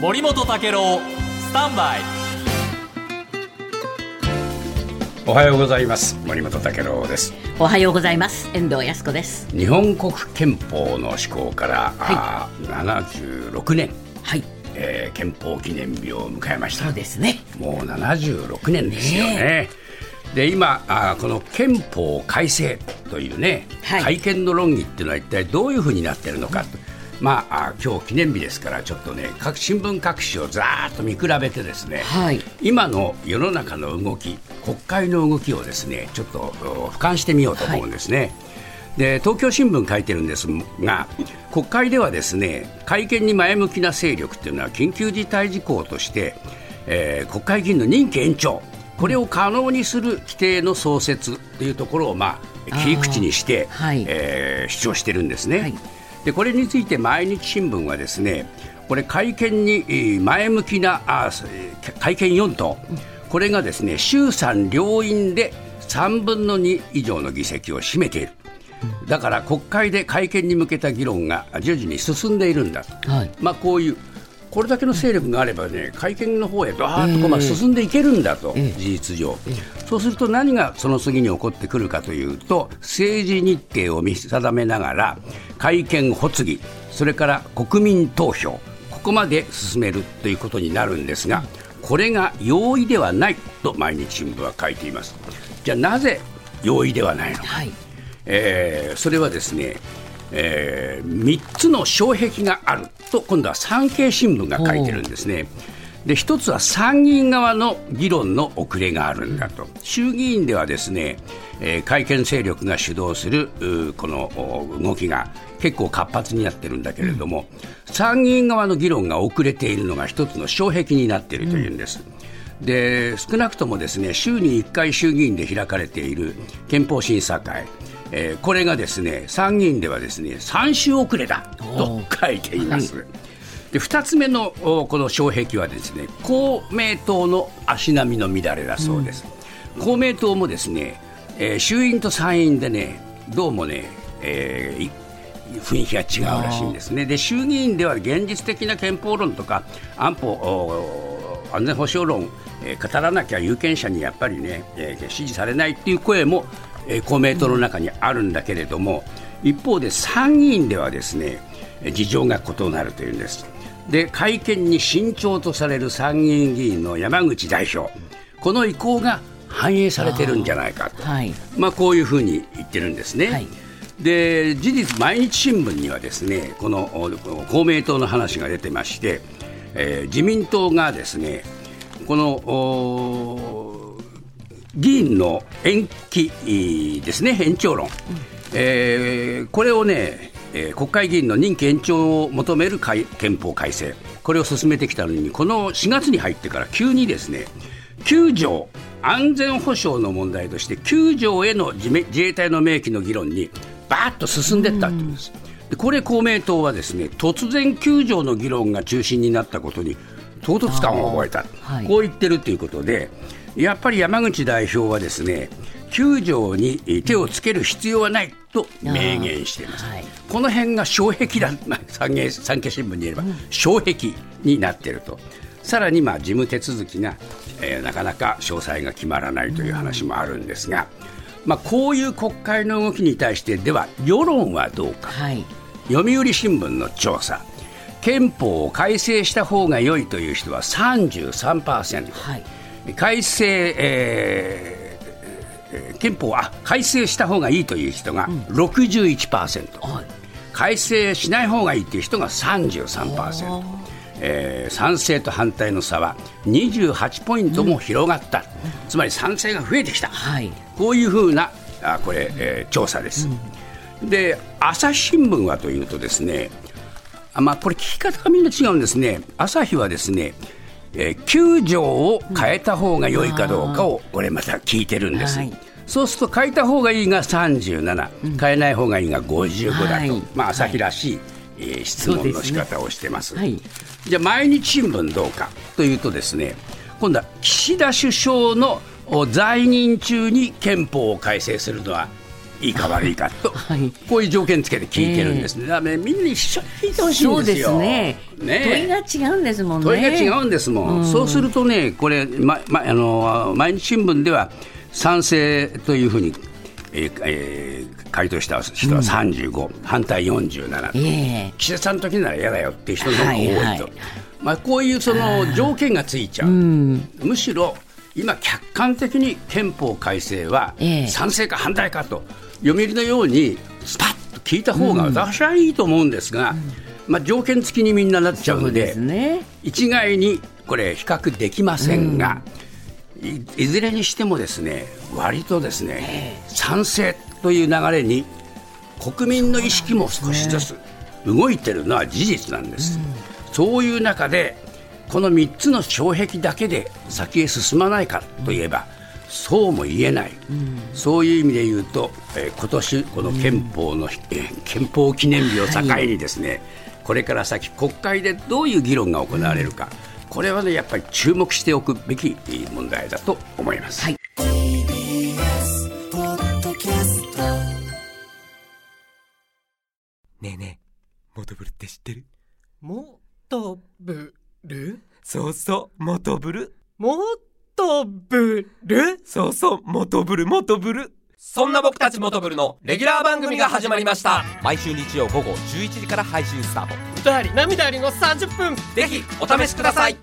森本武郎スタンバイ。おはようございます。森本武郎です。おはようございます。遠藤康子です。日本国憲法の施行から、はい、76年。はい。えー、憲法記念日を迎えました。そうですね。もう76年ですよね。ねで今あこの憲法改正というね、はい、改憲の論議っていうのは一体どういうふうになってるのかと、まあ、今日記念日ですからちょっとね各新聞各紙をざーっと見比べてですね、はい、今の世の中の動き国会の動きをですねちょっと俯瞰してみようと思うんですね。はい。で東京新聞書いてるんですが国会ではですね会見に前向きな勢力っていうのは緊急事態事項として、えー、国会議員の任期延長これを可能にする規定の創設というところを、まあ、切り口にして、はい、えー、主張してるんですね。はいでこれについて毎日新聞はですねこれ会見に前向きなあ会見4党これがですね衆参両院で3分の2以上の議席を占めている。だから国会で会見に向けた議論が徐々に進んでいるんだと、はい、まあ、こういうこれだけの勢力があればね会見の方へバーッと進んでいけるんだと、事実上、そうすると何がその次に起こってくるかというと政治日程を見定めながら会見発議それから国民投票ここまで進めるということになるんですがこれが容易ではないと毎日新聞は書いています。じゃあなぜ容易ではないのか、はい、えー、それはですねえー、3つの障壁があると今度は産経新聞が書いてるんですね。で一つは参議院側の議論の遅れがあるんだと、衆議院ではですね、えー、会見勢力が主導するこの動きが結構活発になってるんだけれども、うん、参議院側の議論が遅れているのが一つの障壁になっているというんです。うん、で少なくともですね週に1回衆議院で開かれている憲法審査会、えー、これがですね参議院ではですね3週遅れだと書いています。はい、で2つ目のこの障壁はですね公明党の足並みの乱れだそうです。うん、公明党もですね、えー、衆院と参院でねどうもね、えー、雰囲気が違うらしいんですね。で衆議院では現実的な憲法論とか安保安全保障論、えー、語らなきゃ有権者にやっぱりね、えー、支持されないっていう声もえ公明党の中にあるんだけれども、一方で参議院ではですね事情が異なるというんです。で会見に慎重とされる参議院議員の山口代表、この意向が反映されてるんじゃないかと、はい、まあ、こういうふうに言ってるんですね。はい、で事実、毎日新聞にはですねこの公明党の話が出てまして、えー、自民党がですねこの議員の延期ですね、延長論、うん、えー、これをね、えー、国会議員の任期延長を求める憲法改正、これを進めてきたのに、この4月に入ってから急にですね、9条、安全保障の問題として、9条への自衛隊の明記の議論に、ばーっと進んでいったっていうんです。でこれ、公明党はですね突然、9条の議論が中心になったことに、唐突感を覚えた、はい、こう言ってるということで、やっぱり山口代表はですね9条に手をつける必要はないと明言しています、はい、この辺が障壁だ、まあ、産経産経新聞に言えば、障壁になっていると。さらにまあ事務手続きが、えー、なかなか詳細が決まらないという話もあるんですが、まあ、こういう国会の動きに対してでは世論はどうか、はい、読売新聞の調査。憲法を改正した方が良いという人は33%、はい。改正、えー、憲法あ改正した方がいいという人が61%、うん。はい、改正しない方がいいという人が33%、えー、賛成と反対の差は28ポイントも広がった、うん、つまり賛成が増えてきた、はい、こういうふうなあこれ、えー、調査です。うん、で朝日新聞はというとですねあまあ、これ聞き方がみんな違うんですね。朝日はですねえー、9条を変えた方が良いかどうかをこれまた聞いてるんです。はい。そうすると変えた方がいいが37、うん、変えない方がいいが55だと、はい、まあ、朝日らしい、えー、質問の仕方をしてます。すね。はい、じゃあ、毎日新聞どうかというとですね、今度は岸田首相の在任中に憲法を改正するのはいいか悪いかと、はい。こういう条件つけて聞いてるんですね、だからねみんな一緒に聞いてほしいんそうですですよ。ねね問いが違うんですもんね。問いが違うんですもん、そうするとね、これ、まま、あの毎日新聞では賛成というふうに、えーえー回答した人は35、反対47、ええ。岸田さんの時なら嫌だよっていう人の方が多いと、はいはいまあ、こういうその条件がついちゃう、むしろ今、客観的に憲法改正はええ。賛成か反対かと、読売のようにスパッと聞いた方が私はいいと思うんですが、まあ、条件付きにみんななっちゃうのでね。一概にこれ、比較できませんが、いいずれにしてもですね割とですね賛成という流れに国民の意識も少しずつ動いてるのは事実なんです。そういう中でこの3つの障壁だけで先へ進まないかといえば、そうも言えない、そういう意味で言うと、えー今年この憲法の、えー憲法記念日を境にですね、これから先国会でどういう議論が行われるか、これはねやっぱり注目しておくべきえー問題だと思います。はいねえねえ、モトブルって知ってる？もとぶるそうそう、モトブル。もとぶるそうそう、モトブル、モトブル。そんな僕たちモトブルのレギュラー番組が始まりました。毎週日曜午後11時から配信スタート。歌あり涙ありの30分ぜひお試しください。